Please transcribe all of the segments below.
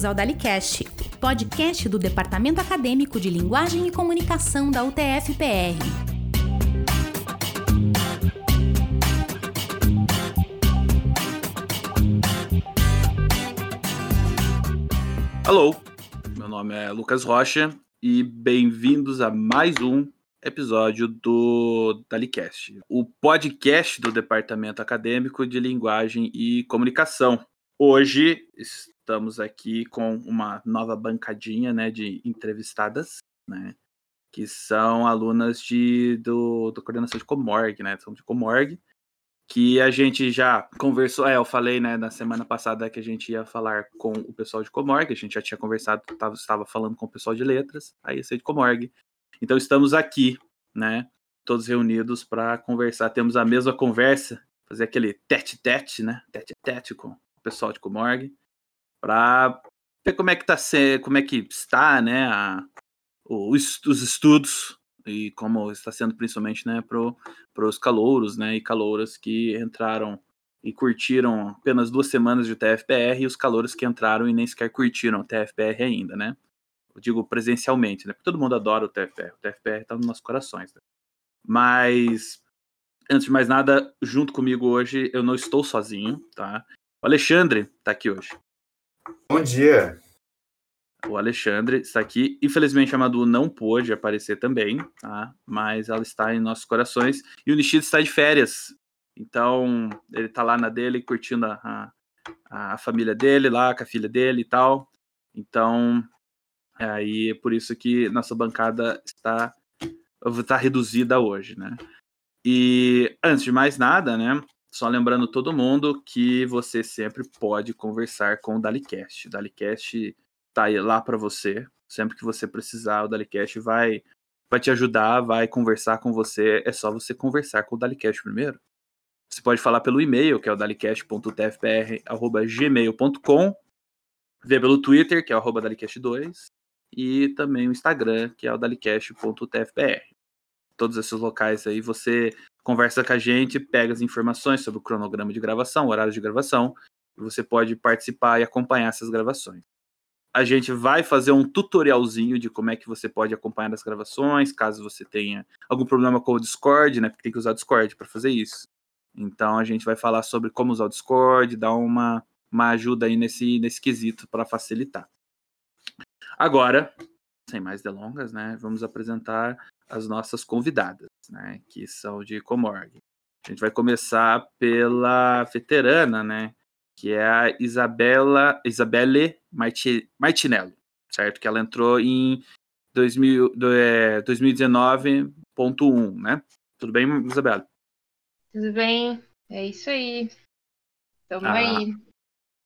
Bem-vindos ao DaliCast, podcast do Departamento Acadêmico de Linguagem e Comunicação da UTF-PR. Alô, meu nome é Lucas Rocha e bem-vindos a mais um episódio do DaliCast, o podcast do Departamento Acadêmico de Linguagem e Comunicação. Hoje estamos aqui com uma nova bancadinha né, de entrevistadas, né, que são alunas de, do, do coordenação de Comorg, né, são de Comorg, que a gente já conversou, é, eu falei né, na semana passada que a gente ia falar com o pessoal de Comorg, a gente já tinha conversado, tava, estava falando com o pessoal de letras, aí ia ser de Comorg. Então estamos aqui, né, todos reunidos para conversar, temos a mesma conversa, fazer aquele tete-tete, né, tete-tete com o pessoal de Comorg, para ver como é que tá como é que está, né, a, os, os estudos e como está sendo principalmente, né, para os calouros, né, e calouras que entraram e curtiram apenas duas semanas de TFPR e os calouros que entraram e nem sequer curtiram o TFPR ainda, né? Eu digo presencialmente, né? Porque todo mundo adora o TFPR. O TFPR está nos nossos corações. Né? Mas, antes de mais nada, junto comigo hoje, eu não estou sozinho, tá? O Alexandre está aqui hoje. Bom dia. O Alexandre está aqui. Infelizmente, a Madu não pôde aparecer também, tá? Mas ela está em nossos corações. E o Nishido está de férias. Então, ele está lá na dele, curtindo a, a, a, família dele lá, com a filha dele e tal. Então, aí é por isso que nossa bancada está, está reduzida hoje, né? E antes de mais nada, né? Só lembrando todo mundo que você sempre pode conversar com o Dalicast. O Dalicast tá lá para você. Sempre que você precisar, o Dalicast vai, vai te ajudar, vai conversar com você. É só você conversar com o Dalicast primeiro. Você pode falar pelo e-mail, que é o dalicast.tfpr.gmail.com, ver pelo Twitter, que é o dalicast2, e também o Instagram, que é o dalicast.tfpr. Todos esses locais aí você conversa com a gente, pega as informações sobre o cronograma de gravação, horário de gravação, e você pode participar e acompanhar essas gravações. A gente vai fazer um tutorialzinho de como é que você pode acompanhar as gravações, caso você tenha algum problema com o Discord, né? Porque tem que usar o Discord para fazer isso. Então a gente vai falar sobre como usar o Discord, dar uma, uma ajuda aí nesse, nesse quesito para facilitar. Agora, sem mais delongas, né? Vamos apresentar as nossas convidadas, né, que são de Comorg. A gente vai começar pela veterana, né, que é a Isabela, Isabelle Martinello, certo? Que ela entrou em 2000, é, 2019.1, né? Tudo bem, Isabela? Tudo bem, é isso aí. Tamo ah, aí.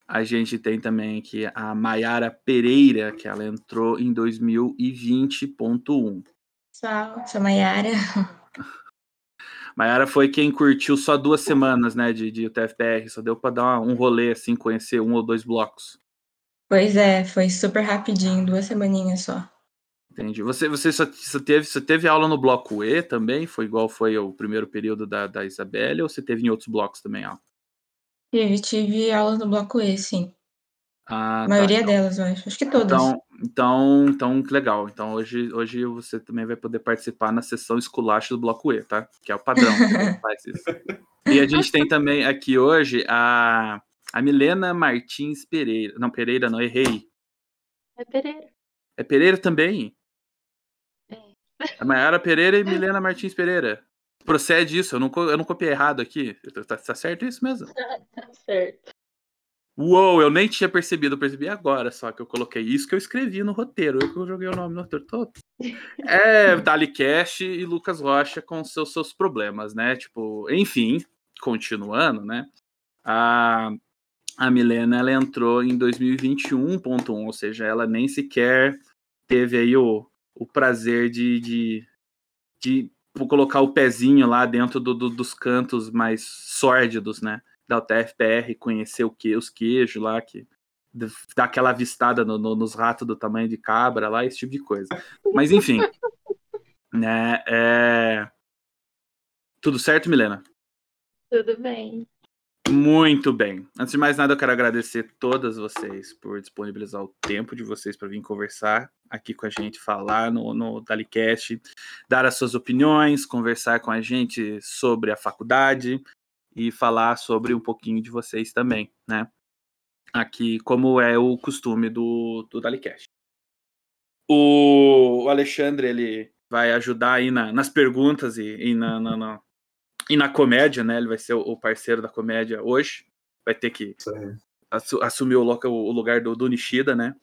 A gente tem também aqui a Maiara Pereira, que ela entrou em 2020.1. Pessoal, sou Maiara. Maiara foi quem curtiu só duas semanas, né, de, de UTFPR, só deu para dar um rolê, assim, conhecer um ou dois blocos. Pois é, foi super rapidinho, duas semaninhas só. Entendi. Você, você só, só, teve, você teve aula no bloco E também? Foi igual foi o primeiro período da, da Isabelle, ou você teve em outros blocos também aula? Tive, tive aula no bloco E, sim. Ah, a tá, maioria então, delas, eu acho. Acho que todas. Então, então, então, que legal. Então, hoje, hoje você também vai poder participar na sessão esculacho do Bloco E, tá? Que é o padrão que faz isso. E a gente tem também aqui hoje a, a Milena Martins Pereira. Não, Pereira, não, errei. É Pereira. É Pereira também? É. A Mayara Pereira e Milena Martins Pereira. Procede isso, eu não, eu não copiei errado aqui. Tá, tá certo isso mesmo? tá certo. Uou, eu nem tinha percebido, eu percebi agora só que eu coloquei isso que eu escrevi no roteiro, eu que eu joguei o nome no roteiro todo. É, Dali Cash e Lucas Rocha com seus, seus problemas, né? Tipo, enfim, continuando, né? A, a Milena, ela entrou em 2021.1, ou seja, ela nem sequer teve aí o, o prazer de, de, de colocar o pezinho lá dentro do, do, dos cantos mais sórdidos, né? Da UTFPR, conhecer o que, os queijos lá, que dá aquela avistada no, no, nos ratos do tamanho de cabra lá, esse tipo de coisa. Mas enfim, né? É... Tudo certo, Milena? Tudo bem. Muito bem. Antes de mais nada, eu quero agradecer todas vocês por disponibilizar o tempo de vocês para vir conversar aqui com a gente, falar no, no Dalicast, dar as suas opiniões, conversar com a gente sobre a faculdade e falar sobre um pouquinho de vocês também, né? Aqui, como é o costume do, do Dalicast. O Alexandre, ele vai ajudar aí na, nas perguntas e, e na, na, na, e na comédia, né? Ele vai ser o parceiro da comédia hoje. Vai ter que assu assumir o, loca, o lugar do, do Nishida, né?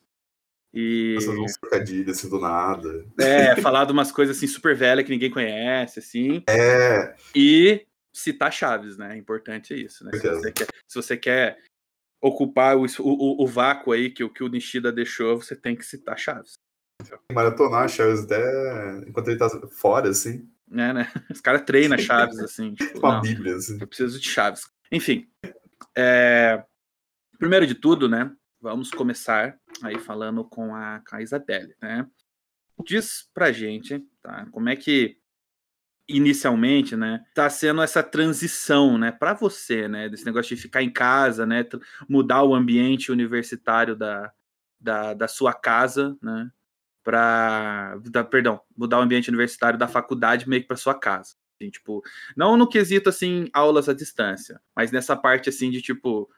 E. Fazer uns trocadilhos assim do nada. É, falar de umas coisas assim super velhas que ninguém conhece, assim. É. E citar Chaves, né? Importante é isso, né? Se você, quer, se você quer ocupar o, o, o, vácuo aí que, que o Nishida deixou, você tem que citar Chaves. Maratonar Chaves até enquanto ele tá fora, assim. É, né? Os caras treinam Chaves, assim. Tipo, Uma não, Bíblia, assim. Eu preciso de Chaves. Enfim. É... Primeiro de tudo, né? Vamos começar aí falando com a, com a Isabelle, né? Diz pra gente, tá? Como é que inicialmente, né, tá sendo essa transição, né, para você, né, desse negócio de ficar em casa, né, mudar o ambiente universitário da, da, da sua casa, né, para, perdão, mudar o ambiente universitário da faculdade meio que para sua casa. Assim, tipo, não no quesito assim aulas à distância, mas nessa parte assim de tipo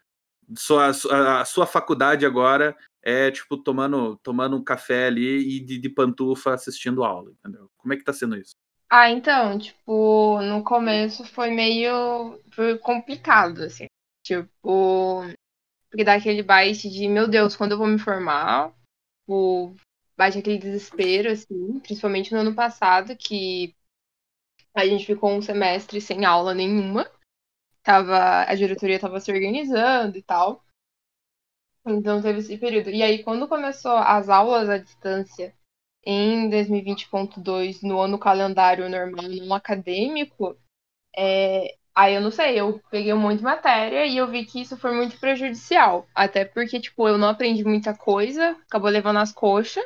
sua, a sua faculdade agora é tipo tomando tomando um café ali e de, de pantufa assistindo aula, entendeu? Como é que tá sendo isso? Ah, então, tipo, no começo foi meio foi complicado assim. Tipo, porque dá aquele bite de, meu Deus, quando eu vou me formar, tipo, bate aquele desespero, assim, principalmente no ano passado, que a gente ficou um semestre sem aula nenhuma. Tava, a diretoria estava se organizando e tal. Então teve esse período. E aí, quando começou as aulas à distância em 2020.2, no ano calendário normal, não acadêmico, é, aí eu não sei, eu peguei um monte de matéria e eu vi que isso foi muito prejudicial. Até porque, tipo, eu não aprendi muita coisa, acabou levando as coxas.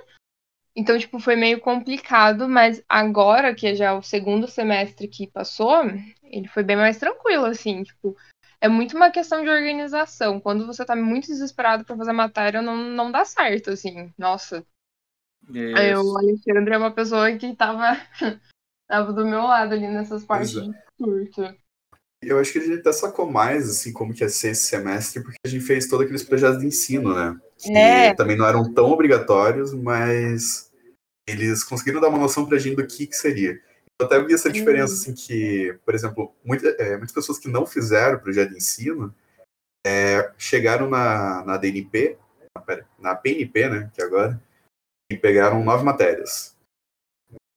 Então, tipo, foi meio complicado, mas agora, que é já o segundo semestre que passou, ele foi bem mais tranquilo, assim, tipo, é muito uma questão de organização. Quando você tá muito desesperado para fazer matéria, não, não dá certo, assim. Nossa. Isso. Eu, o Alexandre é uma pessoa que tava, tava do meu lado ali nessas partes é. de curto. Eu acho que a gente até sacou mais, assim, como que ia ser esse semestre, porque a gente fez todos aqueles projetos de ensino, né? Que é. também não eram tão obrigatórios, mas eles conseguiram dar uma noção pra gente do que, que seria. Eu até vi essa diferença, assim, que, por exemplo, muita, é, muitas pessoas que não fizeram o projeto de ensino é, chegaram na, na DNP, na PNP, né, que é agora, e pegaram nove matérias.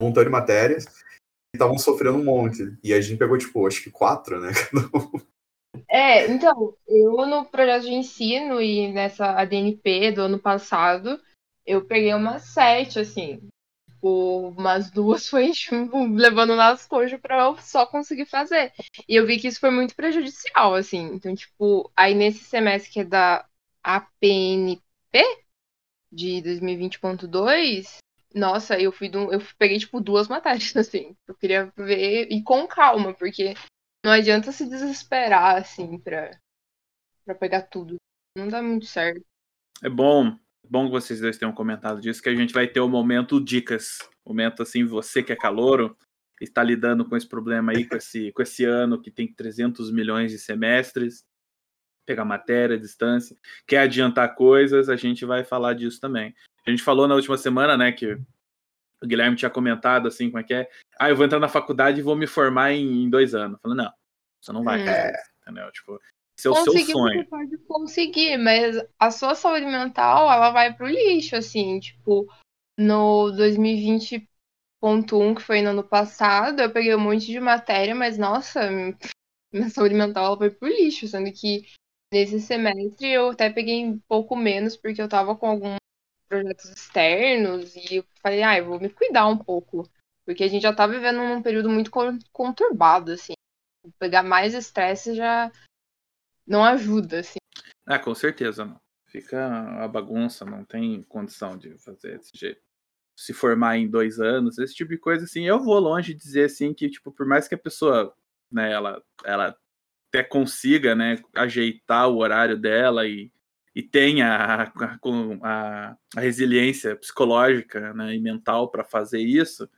Um montão de matérias, e estavam sofrendo um monte. E a gente pegou, tipo, acho que quatro, né? É, então, eu no projeto de ensino e nessa ADNP do ano passado, eu peguei uma sete, assim tipo, umas duas foi tipo, levando nas coxas pra eu só conseguir fazer. E eu vi que isso foi muito prejudicial, assim. Então, tipo, aí nesse semestre que é da APNP de 2020.2, nossa, eu fui do, eu peguei tipo duas matérias assim. Eu queria ver e com calma, porque não adianta se desesperar assim pra, pra pegar tudo. Não dá muito certo. É bom bom que vocês dois tenham comentado disso, que a gente vai ter o momento dicas. Momento assim, você que é calouro, está lidando com esse problema aí, com esse, com esse ano que tem 300 milhões de semestres, pegar matéria, distância, quer adiantar coisas, a gente vai falar disso também. A gente falou na última semana, né, que o Guilherme tinha comentado assim, como é que é? Ah, eu vou entrar na faculdade e vou me formar em, em dois anos. Falando, não, você não vai, é. entendeu? Tipo, esse é o conseguir, seu sonho. Você pode conseguir, mas a sua saúde mental, ela vai pro lixo, assim, tipo, no 2020.1, que foi no ano passado, eu peguei um monte de matéria, mas nossa, minha saúde mental ela foi pro lixo, sendo que nesse semestre eu até peguei um pouco menos, porque eu tava com alguns projetos externos, e eu falei, ah, eu vou me cuidar um pouco. Porque a gente já tá vivendo num período muito conturbado, assim. Pegar mais estresse já não ajuda, assim. Ah, com certeza não. Fica a bagunça, não tem condição de fazer desse jeito. Se formar em dois anos, esse tipo de coisa, assim, eu vou longe de dizer assim que, tipo, por mais que a pessoa, né, ela, ela até consiga, né, ajeitar o horário dela e, e tenha a, a, a resiliência psicológica né, e mental para fazer isso,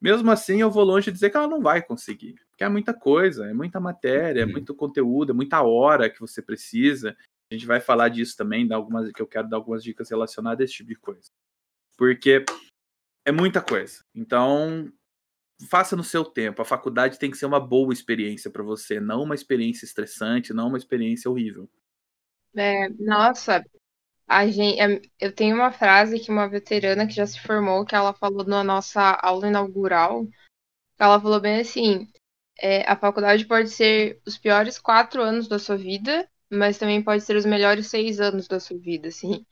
mesmo assim eu vou longe de dizer que ela não vai conseguir, porque é muita coisa, é muita matéria, é uhum. muito conteúdo, é muita hora que você precisa. A gente vai falar disso também, dar algumas, que eu quero dar algumas dicas relacionadas a esse tipo de coisa. Porque é muita coisa. Então, faça no seu tempo. A faculdade tem que ser uma boa experiência para você, não uma experiência estressante, não uma experiência horrível. É, nossa, a gente, é, eu tenho uma frase que uma veterana que já se formou, que ela falou na nossa aula inaugural, ela falou bem assim, é, a faculdade pode ser os piores quatro anos da sua vida, mas também pode ser os melhores seis anos da sua vida, assim.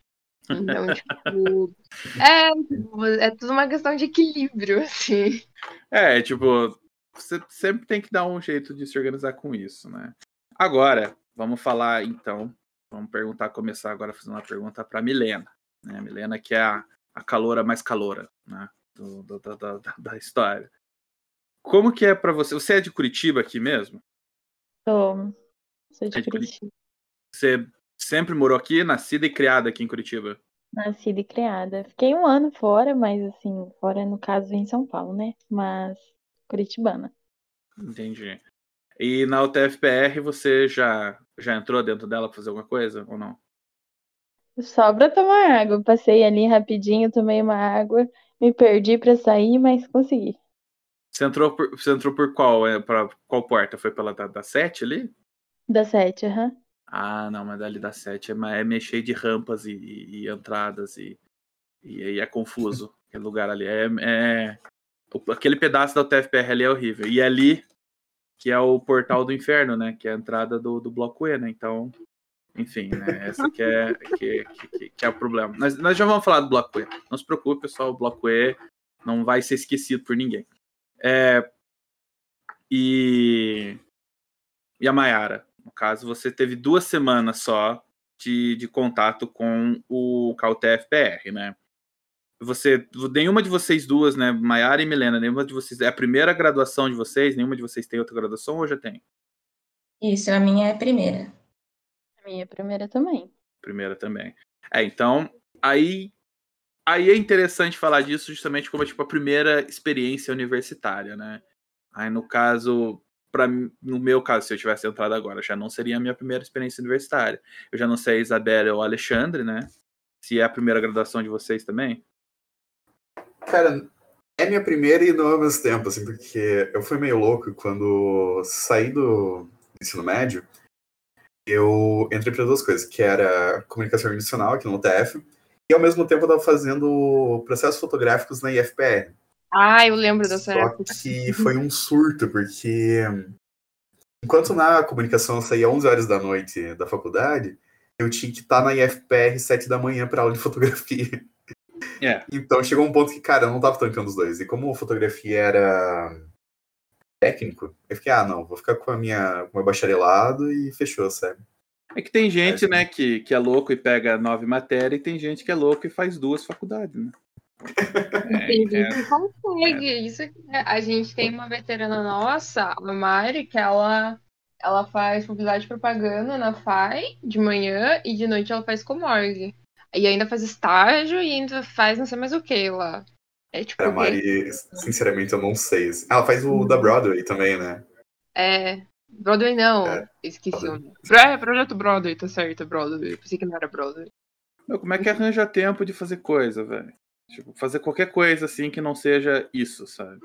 Então, tipo, é, é tudo uma questão de equilíbrio, assim. É, tipo, você sempre tem que dar um jeito de se organizar com isso, né? Agora, vamos falar então, vamos perguntar, começar agora fazendo uma pergunta para Milena, né? Milena que é a, a caloura mais caloura, né? Do, do, do, da, da história. Como que é para você? Você é de Curitiba aqui mesmo? Sou. Sou de, é de Curitiba. Você sempre morou aqui, nascida e criada aqui em Curitiba? Nascida e criada. Fiquei um ano fora, mas assim, fora no caso em São Paulo, né? Mas curitibana. Entendi. E na UTFPR você já já entrou dentro dela para fazer alguma coisa ou não? Só pra tomar água. Passei ali rapidinho, tomei uma água, me perdi para sair, mas consegui. Você entrou por, você entrou por qual? É, para qual porta? Foi pela da, da 7 ali? Da 7, aham. Uhum. Ah, não, mas dali da 7 é, é mexer de rampas e, e, e entradas e, e, é confuso. aquele lugar ali. É, é, aquele pedaço da UTFPR ali é horrível. E ali, que é o portal do inferno, né? Que é a entrada do, do bloco E, né? Então, enfim, né? Essa que é, que, que, que é o problema. Nós, nós já vamos falar do bloco E. Não se preocupe, pessoal, o bloco E não vai ser esquecido por ninguém. É, e, e a Mayara? No caso, você teve duas semanas só de, de contato com o CalTFPR, né? Você, nenhuma de vocês duas, né, Maiara e Milena, nenhuma de vocês, é a primeira graduação de vocês? Nenhuma de vocês tem outra graduação ou já tem? Isso, a minha é a primeira. A minha é a primeira também. Primeira também. É, então, aí aí é interessante falar disso justamente como tipo a primeira experiência universitária, né? Aí no caso, para no meu caso, se eu tivesse entrado agora, já não seria a minha primeira experiência universitária. Eu já não sei a Isabela ou o Alexandre, né? Se é a primeira graduação de vocês também. Cara, é minha primeira e não ao mesmo tempo, assim, porque eu fui meio louco quando saí do ensino médio. Eu entrei para duas coisas, que era comunicação internacional aqui no UTF, e ao mesmo tempo eu estava fazendo processos fotográficos na IFPR. Ah, eu lembro dessa Só época. que foi um surto, porque enquanto na comunicação eu saía 11 horas da noite da faculdade, eu tinha que estar na IFPR 7 da manhã para aula de fotografia. Yeah. Então chegou um ponto que, cara, eu não tava tancando os dois. E como fotografia era técnico, eu fiquei, ah, não, vou ficar com a minha com o meu bacharelado e fechou, sabe? É que tem gente, é, né, que, que é louco e pega nove matérias, e tem gente que é louco e faz duas faculdades, né? Gente é, que consegue. É. Isso a gente tem uma veterana nossa, a Mari, que ela, ela faz publicidade de propaganda na FAI de manhã e de noite ela faz comorgue. E ainda faz estágio e ainda faz não sei mais o que lá. É tipo. A Mari, sinceramente, eu não sei. Ela faz o da Broadway também, né? É. Broadway não. É. Esqueci o nome. É, Projeto Broadway, tá certo, Broadway. Pensei que não era Broadway. Meu, como é que arranja tempo de fazer coisa, velho? Tipo, fazer qualquer coisa assim que não seja isso, sabe?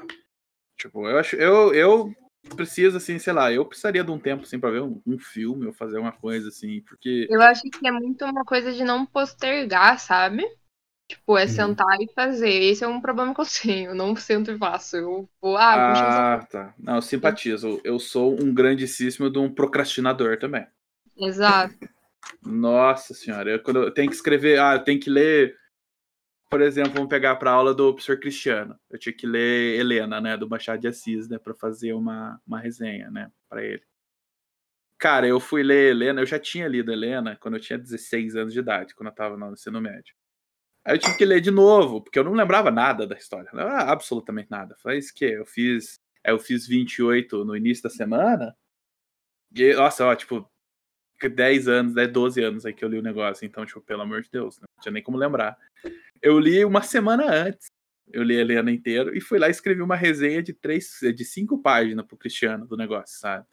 Tipo, eu acho. Eu, eu preciso, assim, sei lá, eu precisaria de um tempo assim pra ver um, um filme ou fazer uma coisa assim, porque. Eu acho que é muito uma coisa de não postergar, sabe? Tipo, é hum. sentar e fazer. Esse é um problema que eu tenho. Eu não sento e faço. Eu vou, ah, ah tá. Não, eu simpatizo. Eu sou um grandíssimo de um procrastinador também. Exato. Nossa senhora, eu, quando eu tenho que escrever, ah, eu tenho que ler por exemplo, vamos pegar para a aula do professor Cristiano. Eu tinha que ler Helena, né, do Machado de Assis, né, para fazer uma, uma resenha, né, para ele. Cara, eu fui ler Helena, eu já tinha lido Helena quando eu tinha 16 anos de idade, quando eu estava no ensino médio. Aí eu tive que ler de novo, porque eu não lembrava nada da história, não absolutamente nada. Faz que eu fiz, eu fiz 28 no início da semana, E, nossa, ó, tipo, 10 anos, 10, 12 anos aí que eu li o negócio, então, tipo, pelo amor de Deus, não tinha nem como lembrar. Eu li uma semana antes, eu li a Helena inteiro e fui lá e escrevi uma resenha de três, de cinco páginas pro Cristiano do negócio, sabe?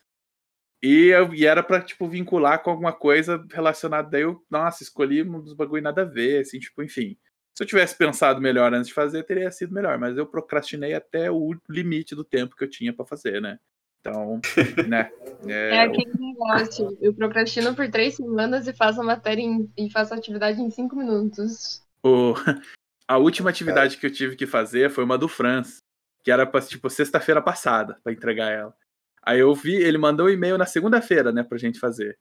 E, eu, e era pra, tipo, vincular com alguma coisa relacionada. Daí eu, nossa, escolhi um dos bagulho nada a ver, assim, tipo, enfim. Se eu tivesse pensado melhor antes de fazer, teria sido melhor, mas eu procrastinei até o limite do tempo que eu tinha para fazer, né? Então, né? É, é aquele negócio. Eu procrastino por três semanas e faço a matéria em, e faço a atividade em cinco minutos. O, a última atividade que eu tive que fazer foi uma do Franz, que era pra, tipo sexta-feira passada para entregar ela. Aí eu vi, ele mandou um e-mail na segunda-feira, né, pra gente fazer.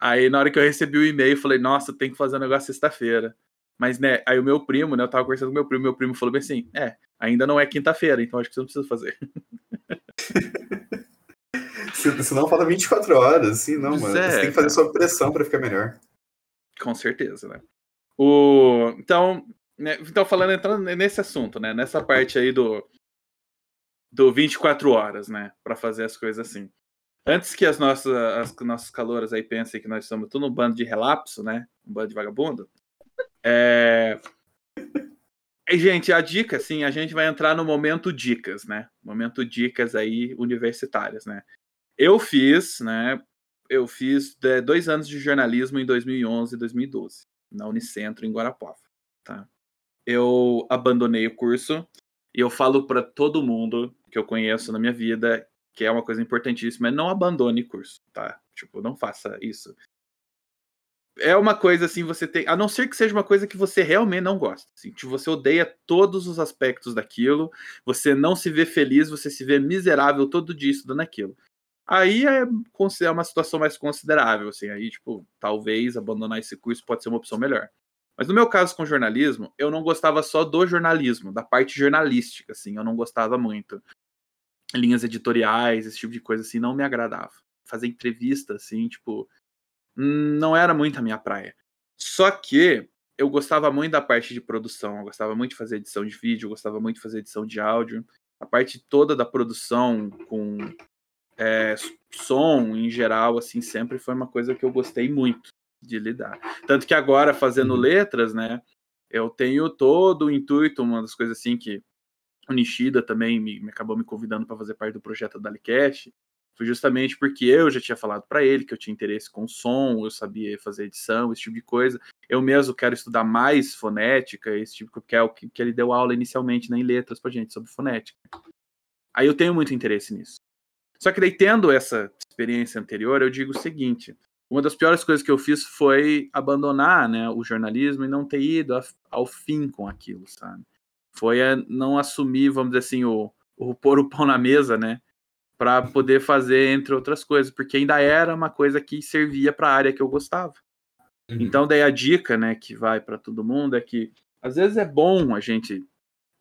Aí na hora que eu recebi o e-mail, eu falei, nossa, tem que fazer um negócio sexta-feira. Mas, né, aí o meu primo, né, eu tava conversando com meu primo, meu primo falou bem assim, é, ainda não é quinta-feira, então acho que você não precisa fazer. Senão falta 24 horas, assim, não, mano. É, você tem que fazer sob pressão para ficar melhor. Com certeza, né? O... Então, né, então, falando, entrando nesse assunto, né? Nessa parte aí do, do 24 horas, né? Para fazer as coisas assim. Antes que as nossas, as nossas caloras aí pensem que nós somos tudo um bando de relapso, né? Um bando de vagabundo. É... E, gente, a dica, assim, a gente vai entrar no momento dicas, né? Momento dicas aí universitárias, né? Eu fiz, né? Eu fiz é, dois anos de jornalismo em 2011 e 2012, na Unicentro, em Guarapuava, tá? Eu abandonei o curso e eu falo para todo mundo que eu conheço na minha vida que é uma coisa importantíssima, é não abandone curso, tá? Tipo, não faça isso é uma coisa assim, você tem. A não ser que seja uma coisa que você realmente não gosta. Assim, que você odeia todos os aspectos daquilo, você não se vê feliz, você se vê miserável todo dia estudando aquilo. Aí é, é uma situação mais considerável, assim. Aí, tipo, talvez abandonar esse curso pode ser uma opção melhor. Mas no meu caso com jornalismo, eu não gostava só do jornalismo, da parte jornalística, assim, eu não gostava muito. Linhas editoriais, esse tipo de coisa, assim, não me agradava. Fazer entrevista, assim, tipo, não era muito a minha praia. Só que eu gostava muito da parte de produção, eu gostava muito de fazer edição de vídeo, eu gostava muito de fazer edição de áudio. A parte toda da produção com é, som em geral, assim, sempre foi uma coisa que eu gostei muito de lidar. Tanto que agora, fazendo uhum. letras, né, eu tenho todo o intuito, uma das coisas assim que o Nishida também me, me acabou me convidando para fazer parte do projeto da Dalicast, foi justamente porque eu já tinha falado para ele que eu tinha interesse com som, eu sabia fazer edição, esse tipo de coisa. Eu mesmo quero estudar mais fonética, esse tipo que é o que, que ele deu aula inicialmente né, em letras pra gente sobre fonética. Aí eu tenho muito interesse nisso. Só que daí, tendo essa experiência anterior, eu digo o seguinte: uma das piores coisas que eu fiz foi abandonar né, o jornalismo e não ter ido ao fim com aquilo, sabe? Foi não assumir, vamos dizer assim, o, o pôr o pão na mesa, né? para poder fazer entre outras coisas, porque ainda era uma coisa que servia para a área que eu gostava. Uhum. Então daí a dica, né, que vai para todo mundo é que às vezes é bom a gente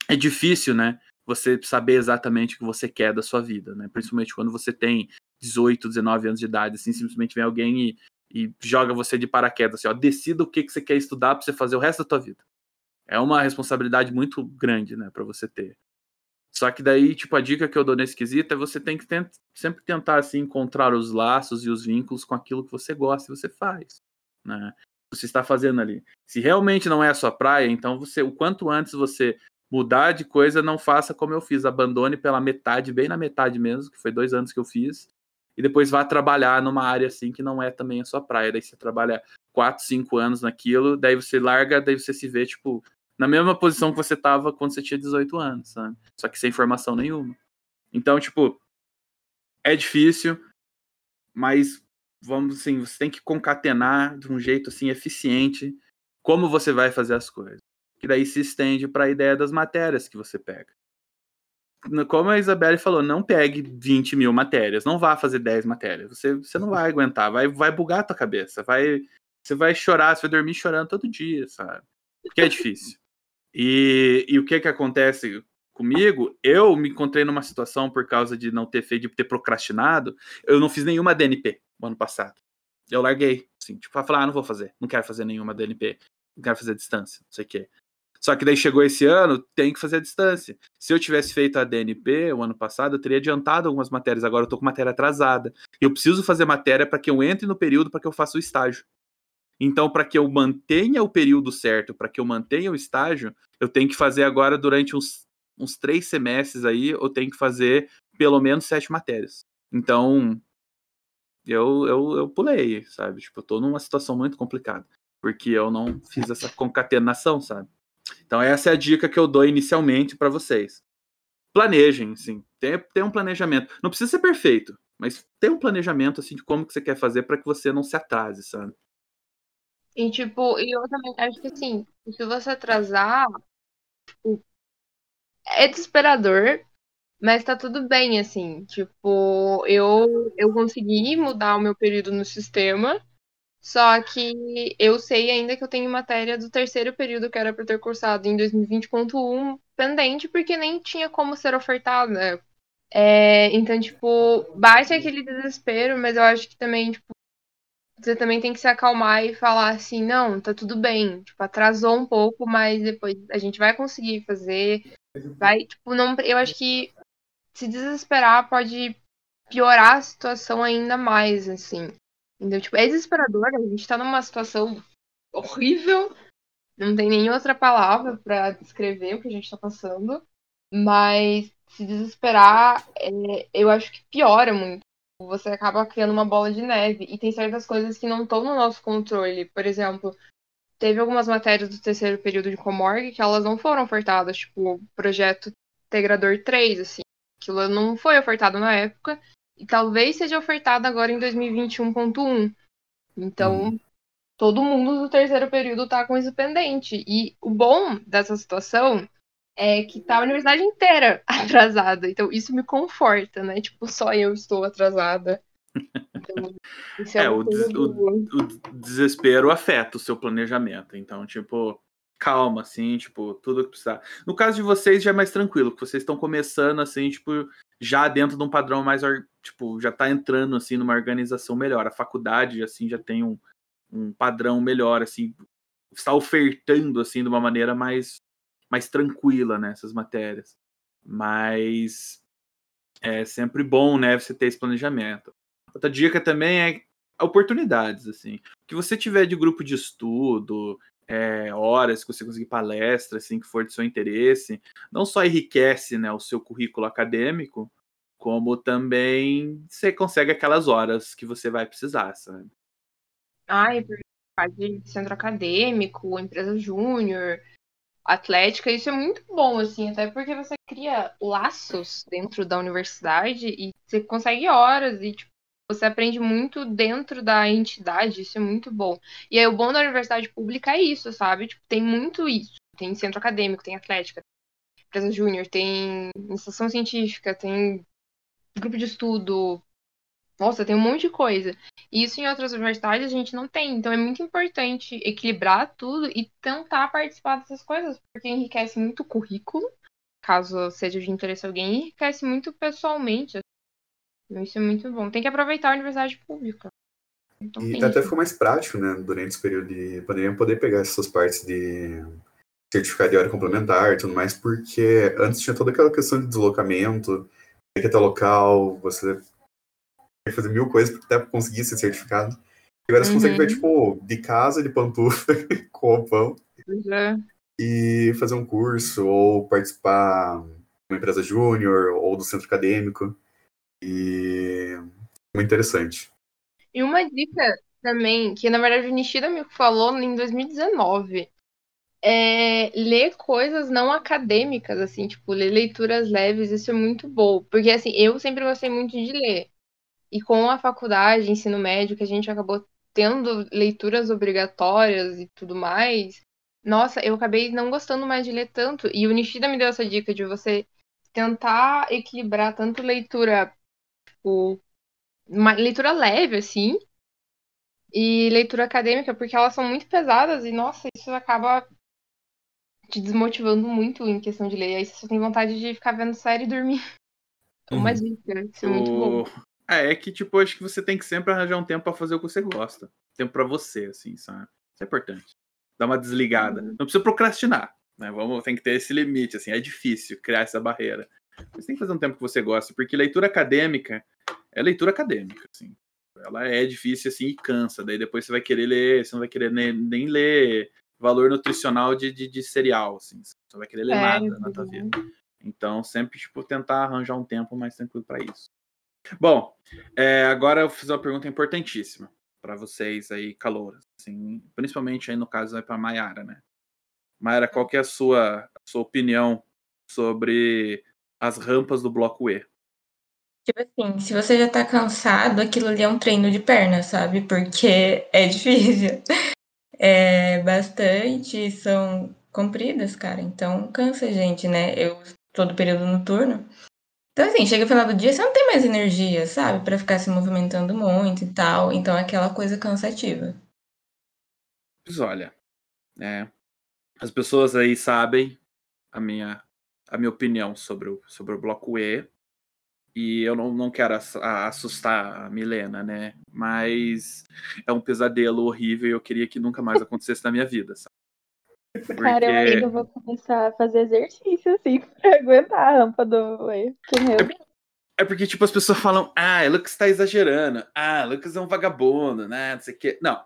é difícil, né, você saber exatamente o que você quer da sua vida, né? Principalmente quando você tem 18, 19 anos de idade, assim, simplesmente vem alguém e, e joga você de paraquedas, assim, ó, decida o que, que você quer estudar para você fazer o resto da tua vida. É uma responsabilidade muito grande, né, para você ter. Só que daí, tipo, a dica que eu dou nesse quesito é você tem que tent sempre tentar, assim, encontrar os laços e os vínculos com aquilo que você gosta e você faz, né? Você está fazendo ali. Se realmente não é a sua praia, então você, o quanto antes você mudar de coisa, não faça como eu fiz, abandone pela metade, bem na metade mesmo, que foi dois anos que eu fiz, e depois vá trabalhar numa área assim que não é também a sua praia. Daí você trabalha quatro, cinco anos naquilo, daí você larga, daí você se vê, tipo, na mesma posição que você tava quando você tinha 18 anos, sabe? Só que sem formação nenhuma. Então, tipo, é difícil, mas vamos assim, você tem que concatenar de um jeito assim eficiente como você vai fazer as coisas. Que daí se estende para a ideia das matérias que você pega. Como a Isabelle falou, não pegue 20 mil matérias, não vá fazer 10 matérias. Você, você não vai aguentar, vai, vai bugar a tua cabeça, vai, você vai chorar, você vai dormir chorando todo dia, sabe? Porque é difícil. E, e o que que acontece comigo? Eu me encontrei numa situação por causa de não ter feito, de ter procrastinado. Eu não fiz nenhuma DNP no ano passado. Eu larguei, assim, tipo, falar, ah, não vou fazer, não quero fazer nenhuma DNP, não quero fazer distância, não sei o quê. Só que daí chegou esse ano, tem que fazer a distância. Se eu tivesse feito a DNP o ano passado, eu teria adiantado algumas matérias. Agora eu tô com matéria atrasada. Eu preciso fazer matéria para que eu entre no período para que eu faça o estágio. Então, para que eu mantenha o período certo, para que eu mantenha o estágio, eu tenho que fazer agora durante uns, uns três semestres aí, eu tenho que fazer pelo menos sete matérias. Então, eu, eu, eu pulei, sabe? Tipo, eu tô numa situação muito complicada, porque eu não fiz essa concatenação, sabe? Então, essa é a dica que eu dou inicialmente para vocês. Planejem, sim. Tem, um planejamento. Não precisa ser perfeito, mas tem um planejamento assim de como que você quer fazer para que você não se atrase, sabe? E, tipo, e eu também acho que, assim, se você atrasar, é desesperador, mas tá tudo bem, assim. Tipo, eu, eu consegui mudar o meu período no sistema, só que eu sei ainda que eu tenho matéria do terceiro período que era para ter cursado em 2020.1 pendente, porque nem tinha como ser ofertada. É, então, tipo, bate aquele desespero, mas eu acho que também, tipo, você também tem que se acalmar e falar assim, não, tá tudo bem, tipo, atrasou um pouco, mas depois a gente vai conseguir fazer, vai, tipo, não, eu acho que se desesperar pode piorar a situação ainda mais, assim. Então, tipo, é desesperador, a gente tá numa situação horrível, não tem nem outra palavra para descrever o que a gente tá passando, mas se desesperar, é, eu acho que piora muito você acaba criando uma bola de neve. E tem certas coisas que não estão no nosso controle. Por exemplo, teve algumas matérias do terceiro período de Comorg que elas não foram ofertadas, tipo o projeto Integrador 3, assim. Aquilo não foi ofertado na época e talvez seja ofertado agora em 2021.1. Então, uhum. todo mundo do terceiro período tá com isso pendente. E o bom dessa situação é que tá a universidade inteira atrasada. Então isso me conforta, né? Tipo, só eu estou atrasada. Então, é, é o, des o, o, desespero afeta o seu planejamento. Então, tipo, calma, assim, tipo, tudo que precisar. No caso de vocês já é mais tranquilo, porque vocês estão começando, assim, tipo, já dentro de um padrão mais, tipo, já tá entrando, assim, numa organização melhor. A faculdade, assim, já tem um, um padrão melhor, assim, está ofertando, assim, de uma maneira mais mais tranquila nessas né, matérias. Mas é sempre bom, né, você ter esse planejamento. Outra dica também é oportunidades, assim. O que você tiver de grupo de estudo, é, horas que você conseguir palestra, assim, que for de seu interesse, não só enriquece, né, o seu currículo acadêmico, como também você consegue aquelas horas que você vai precisar, sabe? Ai, de centro acadêmico, empresa júnior, atlética, isso é muito bom, assim, até porque você cria laços dentro da universidade e você consegue horas e, tipo, você aprende muito dentro da entidade, isso é muito bom. E aí o bom da universidade pública é isso, sabe? Tipo, tem muito isso. Tem centro acadêmico, tem atlética, tem empresa júnior, tem iniciação científica, tem grupo de estudo, nossa, tem um monte de coisa. E isso em outras universidades a gente não tem. Então é muito importante equilibrar tudo e tentar participar dessas coisas, porque enriquece muito o currículo, caso seja de interesse a alguém, enriquece muito pessoalmente. Isso é muito bom. Tem que aproveitar a universidade pública. Então, e até ficou mais prático, né, durante esse período de pandemia, poder pegar essas partes de certificado de hora complementar e tudo mais, porque antes tinha toda aquela questão de deslocamento, ter que ir até local, você fazer mil coisas até conseguir ser certificado. E agora você uhum. consegue ver, tipo, de casa, de pantufa, com roupão. Uhum. E fazer um curso, ou participar de uma empresa júnior, ou do centro acadêmico. E muito interessante. E uma dica também, que na verdade o Nishida me falou em 2019, é ler coisas não acadêmicas, assim, tipo, ler leituras leves, isso é muito bom. Porque, assim, eu sempre gostei muito de ler. E com a faculdade, ensino médio, que a gente acabou tendo leituras obrigatórias e tudo mais, nossa, eu acabei não gostando mais de ler tanto. E o Nishida me deu essa dica de você tentar equilibrar tanto leitura, tipo, uma leitura leve, assim, e leitura acadêmica, porque elas são muito pesadas e, nossa, isso acaba te desmotivando muito em questão de ler. Aí você só tem vontade de ficar vendo série e dormir. Uma uhum. dica, isso é muito bom. É, é que, tipo, acho que você tem que sempre arranjar um tempo para fazer o que você gosta. Tempo para você, assim, sabe? Isso é importante. Dar uma desligada. Uhum. Não precisa procrastinar, Né? Vamos, tem que ter esse limite, assim, é difícil criar essa barreira. Mas tem que fazer um tempo que você gosta, porque leitura acadêmica é leitura acadêmica, assim. Ela é difícil, assim, e cansa. Daí depois você vai querer ler, você não vai querer nem, nem ler valor nutricional de, de, de cereal, assim. Você não vai querer ler é, nada na tua vida. Então, sempre, tipo, tentar arranjar um tempo mais tranquilo para isso. Bom, é, agora eu vou fazer uma pergunta importantíssima para vocês aí, calouras. Assim, principalmente aí no caso é para Maiara, né? Mayara, qual que é a sua, a sua opinião sobre as rampas do bloco E? Tipo assim, se você já tá cansado, aquilo ali é um treino de perna, sabe? Porque é difícil. É bastante, são compridas, cara. Então cansa a gente, né? Eu todo período noturno. Então, assim, chega no final do dia, você não tem mais energia, sabe? para ficar se movimentando muito e tal. Então é aquela coisa cansativa. Olha, é, as pessoas aí sabem a minha, a minha opinião sobre o, sobre o bloco E. E eu não, não quero assustar a Milena, né? Mas é um pesadelo horrível e eu queria que nunca mais acontecesse na minha vida, sabe? Porque... Cara, eu ainda vou começar a fazer exercício, assim, pra aguentar a rampa do E. É, é porque, tipo, as pessoas falam, ah, Lucas tá exagerando. Ah, Lucas é um vagabundo, né? Não sei o quê. Não,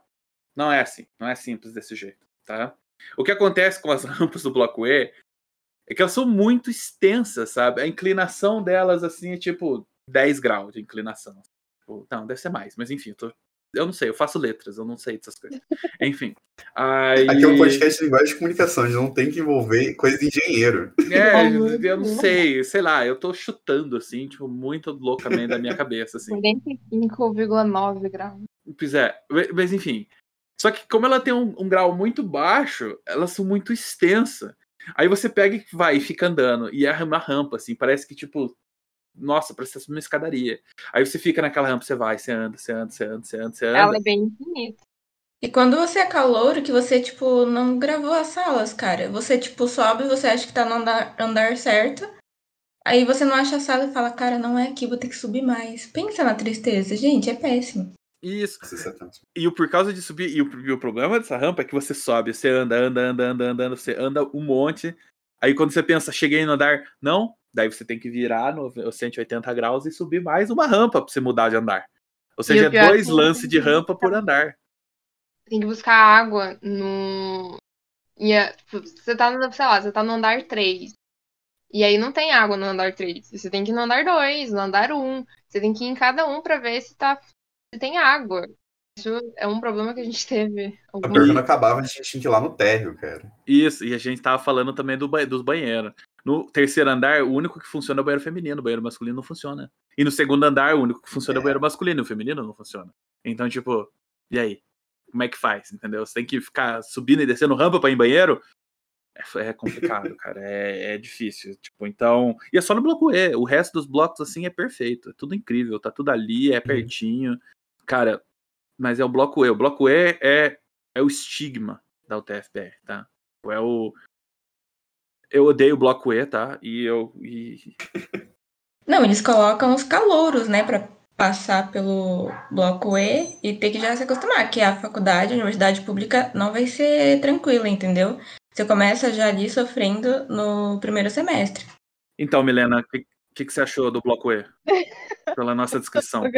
não é assim. Não é simples desse jeito, tá? O que acontece com as rampas do bloco E é que elas são muito extensas, sabe? A inclinação delas, assim, é tipo 10 graus de inclinação. Tipo, não, deve ser mais, mas enfim, eu, tô... eu não sei, eu faço letras, eu não sei dessas coisas. enfim. Aí... Aqui é um podcast de linguagem de comunicação, a gente não tem que envolver coisa de engenheiro. É, eu não sei, sei lá, eu tô chutando, assim, tipo, muito loucamente da minha cabeça, assim. 45,9 graus. Pois é, mas enfim, só que como ela tem um, um grau muito baixo, elas são muito extensas. Aí você pega e vai e fica andando. E é uma rampa, assim, parece que, tipo, nossa, parece uma escadaria. Aí você fica naquela rampa, você vai, você anda, você anda, você anda, você anda, você anda. Ela é bem infinita. E quando você é calouro, que você, tipo, não gravou as salas, cara. Você, tipo, sobe, você acha que tá no andar, andar certo. Aí você não acha a sala e fala, cara, não é aqui, vou ter que subir mais. Pensa na tristeza. Gente, é péssimo. Isso. E o por causa de subir, e o, e o, problema dessa rampa é que você sobe, você anda, anda, anda, anda, anda, você anda um monte. Aí quando você pensa, cheguei no andar, não, daí você tem que virar no 180 graus e subir mais uma rampa para você mudar de andar. Ou seja, é dois lances de rampa por andar. Tem que buscar água no. E é, tipo, você tá no, sei lá, você tá no andar 3. E aí não tem água no andar 3. Você tem que ir no andar 2, no andar 1. Você tem que ir em cada um para ver se tá tem água. Isso é um problema que a gente teve. Algum... A quando acabava, a gente tinha que ir lá no térreo, cara. Isso, e a gente tava falando também do ba... dos banheiros. No terceiro andar, o único que funciona é o banheiro feminino, o banheiro masculino não funciona. E no segundo andar, o único que funciona é, é o banheiro masculino, o feminino não funciona. Então, tipo, e aí? Como é que faz? Entendeu? Você tem que ficar subindo e descendo rampa para ir em banheiro? É, é complicado, cara. É, é, difícil. Tipo, então. E é só no bloco E. O resto dos blocos, assim, é perfeito. É tudo incrível. Tá tudo ali, é uhum. Cara, mas é o bloco E. O bloco E é, é o estigma da UTFPR, tá? É o. Eu odeio o bloco E, tá? E eu. E... Não, eles colocam os calouros, né, pra passar pelo bloco E e ter que já se acostumar, que a faculdade, a universidade pública não vai ser tranquila, entendeu? Você começa já ali sofrendo no primeiro semestre. Então, Milena, o que, que, que, você achou do bloco E? Pela nossa descrição.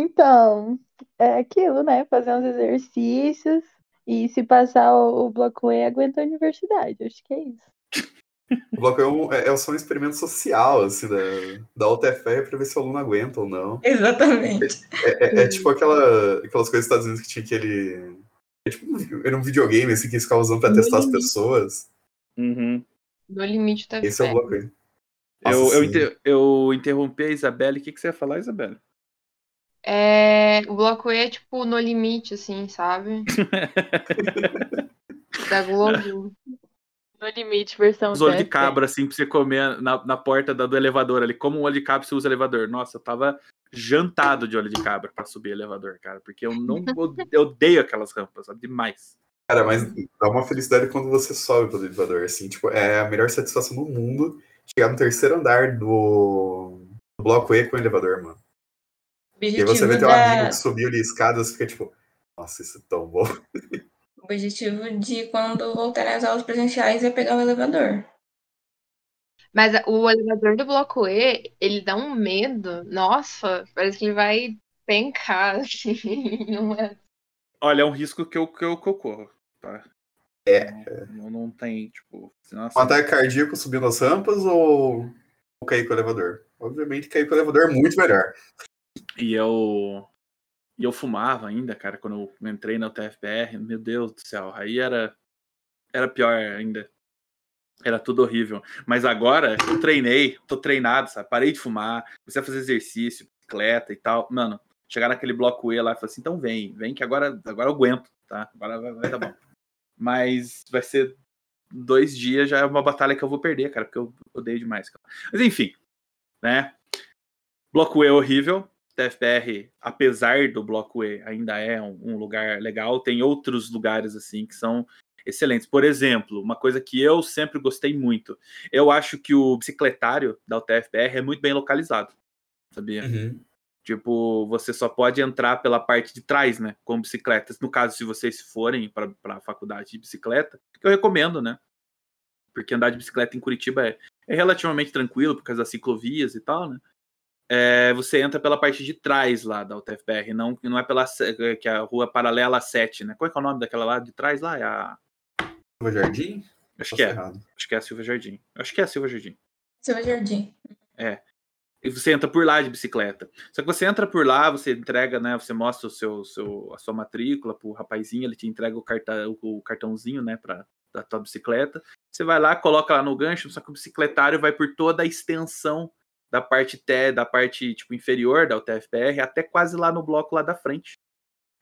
Então, é aquilo, né? Fazer uns exercícios e se passar o, o bloco E, aguenta a universidade. Acho que é isso. O bloco E é, é só um experimento social, assim, da, da UTFR pra ver se o aluno aguenta ou não. Exatamente. É, é, é tipo aquela, aquelas coisas dos Estados Unidos que tinha aquele. É tipo, era um videogame assim, que eles ficavam usando pra no testar as pessoas. Uhum. No limite da Esse é o bloco E. eu, eu, inter, eu interrompi a Isabelle. O que, que você ia falar, Isabelle? É, o bloco E é tipo no limite, assim, sabe? da Globo. No limite, versão. Os olhos de cabra, assim, pra você comer na, na porta do elevador ali. Como um olho de cabra você usa elevador? Nossa, eu tava jantado de olho de cabra pra subir elevador, cara. Porque eu não eu odeio aquelas rampas, sabe? Demais. Cara, mas dá uma felicidade quando você sobe pelo elevador, assim. Tipo, é a melhor satisfação do mundo chegar no terceiro andar do, do bloco E com o elevador, mano. E você vê teu da... amigo que subiu ali escadas, fica tipo, nossa, isso é tão bom. objetivo de quando voltarem às aulas presenciais é pegar o elevador. Mas o elevador do bloco E, ele dá um medo. Nossa, parece que ele vai pencar, assim. Não é... Olha, é um risco que eu, que eu, que eu corro, tá? É. Não, não tem, tipo. Nossa, um ataque cardíaco subindo as rampas ou, ou cair com o elevador? Obviamente, cair com o elevador é muito melhor. E eu. E eu fumava ainda, cara, quando eu entrei na UTFPR. Meu Deus do céu. Aí era. Era pior ainda. Era tudo horrível. Mas agora eu treinei, tô treinado, sabe? Parei de fumar, comecei a fazer exercício, bicicleta e tal. Mano, chegar naquele bloco E lá e falar assim: então vem, vem que agora, agora eu aguento, tá? Agora vai, vai dar bom. Mas vai ser dois dias, já é uma batalha que eu vou perder, cara, porque eu odeio demais. Cara. Mas enfim, né? Bloco E é horrível. TFPR, apesar do Bloco E, ainda é um, um lugar legal. Tem outros lugares assim que são excelentes. Por exemplo, uma coisa que eu sempre gostei muito, eu acho que o bicicletário da UTFPR é muito bem localizado, sabia? Uhum. Tipo, você só pode entrar pela parte de trás, né? Com bicicletas. No caso, se vocês forem para a faculdade de bicicleta, que eu recomendo, né? Porque andar de bicicleta em Curitiba é, é relativamente tranquilo, por causa das ciclovias e tal, né? É, você entra pela parte de trás lá da UTFPR, não, não é pela que é a rua paralela 7, né? Qual é, é o nome daquela lá de trás lá? É a Silva Jardim? Acho que é. Errado. Acho que é a Silva Jardim. Acho que é a Silva Jardim. Silva Jardim. É. E você entra por lá de bicicleta. Só que você entra por lá, você entrega, né? Você mostra o seu, seu, a sua matrícula pro rapazinho, ele te entrega o, cartão, o cartãozinho, né? Pra, da tua bicicleta. Você vai lá, coloca lá no gancho, só que o bicicletário vai por toda a extensão da parte T, da parte tipo inferior da UTFPR até quase lá no bloco lá da frente.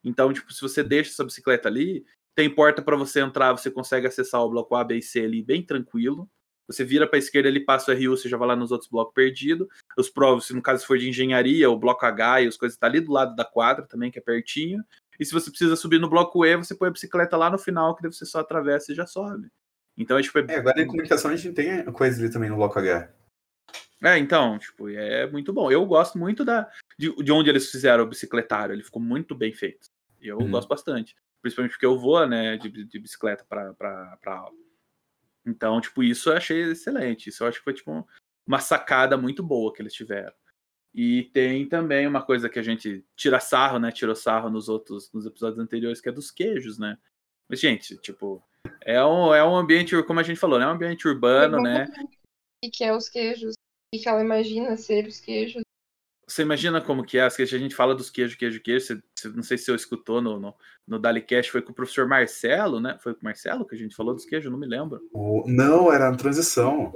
Então, tipo, se você deixa essa bicicleta ali, tem porta para você entrar, você consegue acessar o bloco A, B e C ali bem tranquilo. Você vira para a esquerda ali, passa o RU, você já vai lá nos outros blocos perdidos. Os provos, se no caso for de engenharia, o bloco H e as coisas tá ali do lado da quadra também, que é pertinho. E se você precisa subir no bloco E, você põe a bicicleta lá no final, que daí você só atravessa e já sobe. Então, tipo, é, é agora em comunicação a gente tem coisa ali também no bloco H. É, então, tipo, é muito bom. Eu gosto muito da, de, de onde eles fizeram o bicicletário, ele ficou muito bem feito. E eu uhum. gosto bastante principalmente porque eu vou, né, de, de bicicleta para aula. Então, tipo, isso eu achei excelente. Isso eu acho que foi, tipo, uma sacada muito boa que eles tiveram. E tem também uma coisa que a gente tira sarro, né? Tirou sarro nos outros, nos episódios anteriores, que é dos queijos, né? Mas, gente, tipo, é um, é um ambiente, como a gente falou, né? É um ambiente urbano, né? O que é os queijos? O que ela imagina ser os queijos? Você imagina como que é? Que a gente fala dos queijo, queijo, queijo. Você, você, não sei se você escutou no, no, no Dalicast, foi com o professor Marcelo, né? Foi com o Marcelo que a gente falou dos queijos, não me lembro. Não, era na transição.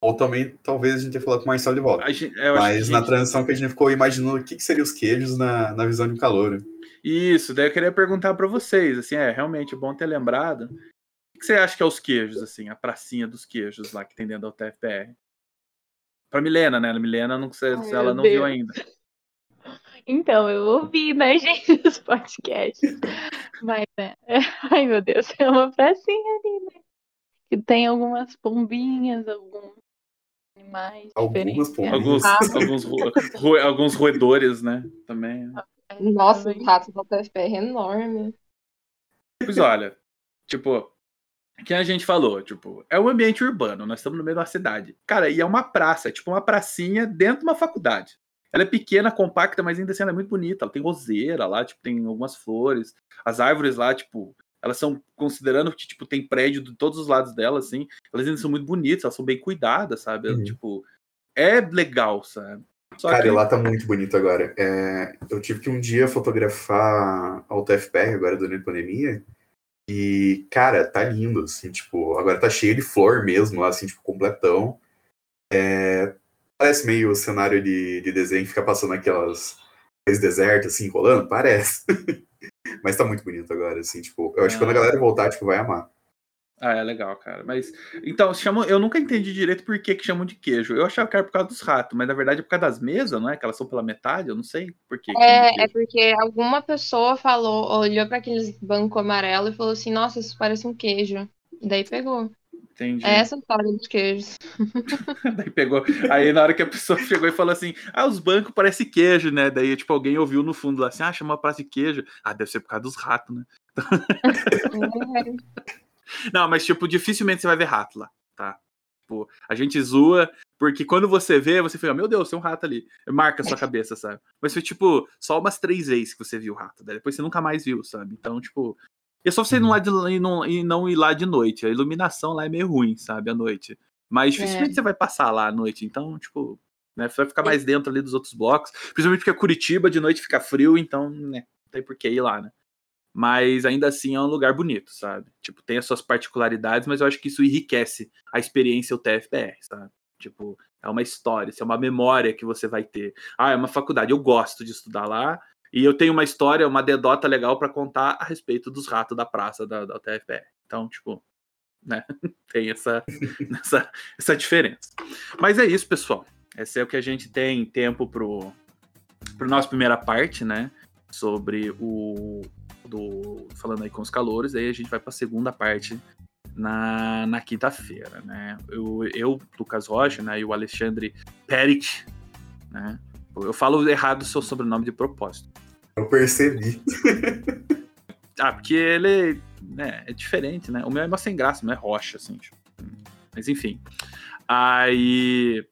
Ou também, talvez a gente tenha falado com o Marcelo de volta. Gente, Mas na gente... transição que a gente ficou imaginando o que, que seriam os queijos na, na visão de um calor. Isso, daí eu queria perguntar para vocês, assim, é realmente bom ter lembrado. O que você acha que é os queijos, assim, a pracinha dos queijos lá que tem dentro da UTFPR? Pra Milena, né? A Milena, não sei se ela não Deus. viu ainda. Então, eu ouvi, né, gente, os podcasts. Mas, né? Ai, meu Deus, é uma pracinha ali, né? Que tem algumas pombinhas, alguns animais algumas diferentes. Alguns, alguns, ro alguns roedores, né? Também. Nossa, o rato da é enorme. Pois olha, tipo, que a gente falou, tipo, é um ambiente urbano, nós estamos no meio da cidade. Cara, e é uma praça, é tipo uma pracinha dentro de uma faculdade. Ela é pequena, compacta, mas ainda assim ela é muito bonita. Ela tem roseira lá, tipo, tem algumas flores. As árvores lá, tipo, elas são, considerando que, tipo, tem prédio de todos os lados dela, assim, elas ainda são muito bonitas, elas são bem cuidadas, sabe? Uhum. Tipo, é legal, sabe? Só Cara, que... lá tá muito bonito agora. É, eu tive que um dia fotografar a UTFPR agora durante a pandemia. E, cara, tá lindo, assim, tipo, agora tá cheio de flor mesmo, assim, tipo, completão. É, parece meio o cenário de, de desenho que fica passando aquelas coisas desertas, assim, rolando, parece. Mas tá muito bonito agora, assim, tipo, eu acho que quando a galera voltar, tipo, vai amar. Ah, é legal, cara. Mas então, chamam, eu nunca entendi direito por que, que chamam de queijo. Eu achava que era por causa dos ratos, mas na verdade é por causa das mesas, não é? Que elas são pela metade, eu não sei por que. É, é porque alguma pessoa falou, olhou para aqueles banco amarelo e falou assim: "Nossa, isso parece um queijo". E daí pegou. Entendi. É essa história dos queijos. daí pegou. Aí na hora que a pessoa chegou e falou assim: "Ah, os bancos parecem queijo, né?" Daí tipo alguém ouviu no fundo lá assim: "Ah, chama praça de queijo". Ah, deve ser por causa dos ratos, né? Não, mas, tipo, dificilmente você vai ver rato lá, tá? Tipo, a gente zoa, porque quando você vê, você fica, meu Deus, tem um rato ali. Marca a sua cabeça, sabe? Mas foi, tipo, só umas três vezes que você viu o rato. Daí depois você nunca mais viu, sabe? Então, tipo. E é só você ir, lá de, e, não, e não ir lá de noite. A iluminação lá é meio ruim, sabe? À noite. Mas dificilmente é. você vai passar lá à noite. Então, tipo, né? Você vai ficar mais dentro ali dos outros blocos. Principalmente porque Curitiba de noite fica frio, então, né? Não tem por que ir lá, né? Mas ainda assim é um lugar bonito, sabe? Tipo, tem as suas particularidades, mas eu acho que isso enriquece a experiência o TFPR, sabe? Tipo, é uma história, isso é uma memória que você vai ter. Ah, é uma faculdade, eu gosto de estudar lá, e eu tenho uma história, uma dedota legal para contar a respeito dos ratos da praça da, da UTFPR. Então, tipo, né? tem essa, essa, essa diferença. Mas é isso, pessoal. Esse é o que a gente tem tempo pro, pro nossa primeira parte, né? Sobre o. Do, falando aí com os calores, aí a gente vai para a segunda parte na, na quinta-feira, né? Eu, eu, Lucas Rocha, né, e o Alexandre Perit, né? Eu falo errado o seu sobrenome de propósito. Eu percebi. ah, porque ele né, é diferente, né? O meu é mais sem graça, não é rocha, assim. Tipo. Mas enfim. Aí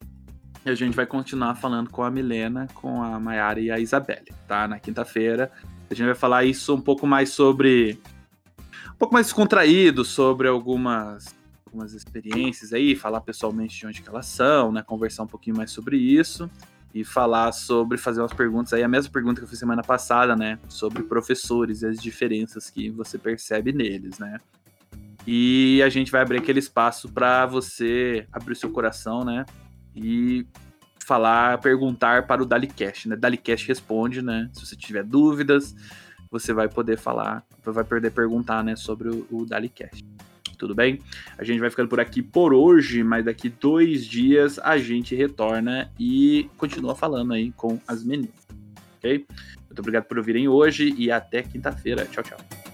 a gente vai continuar falando com a Milena, com a Mayara e a Isabelle, tá? Na quinta-feira. A gente vai falar isso um pouco mais sobre. Um pouco mais descontraído sobre algumas, algumas experiências aí, falar pessoalmente de onde elas são, né? Conversar um pouquinho mais sobre isso e falar sobre fazer umas perguntas aí, a mesma pergunta que eu fiz semana passada, né? Sobre professores e as diferenças que você percebe neles, né? E a gente vai abrir aquele espaço para você abrir o seu coração, né? E falar, perguntar para o Dalicast, né? Dalicast responde, né? Se você tiver dúvidas, você vai poder falar, vai poder perguntar, né, sobre o, o Dalicast tudo bem? A gente vai ficando por aqui por hoje, mas daqui dois dias a gente retorna e continua falando aí com as meninas, ok? Muito obrigado por ouvirem hoje e até quinta-feira. Tchau, tchau.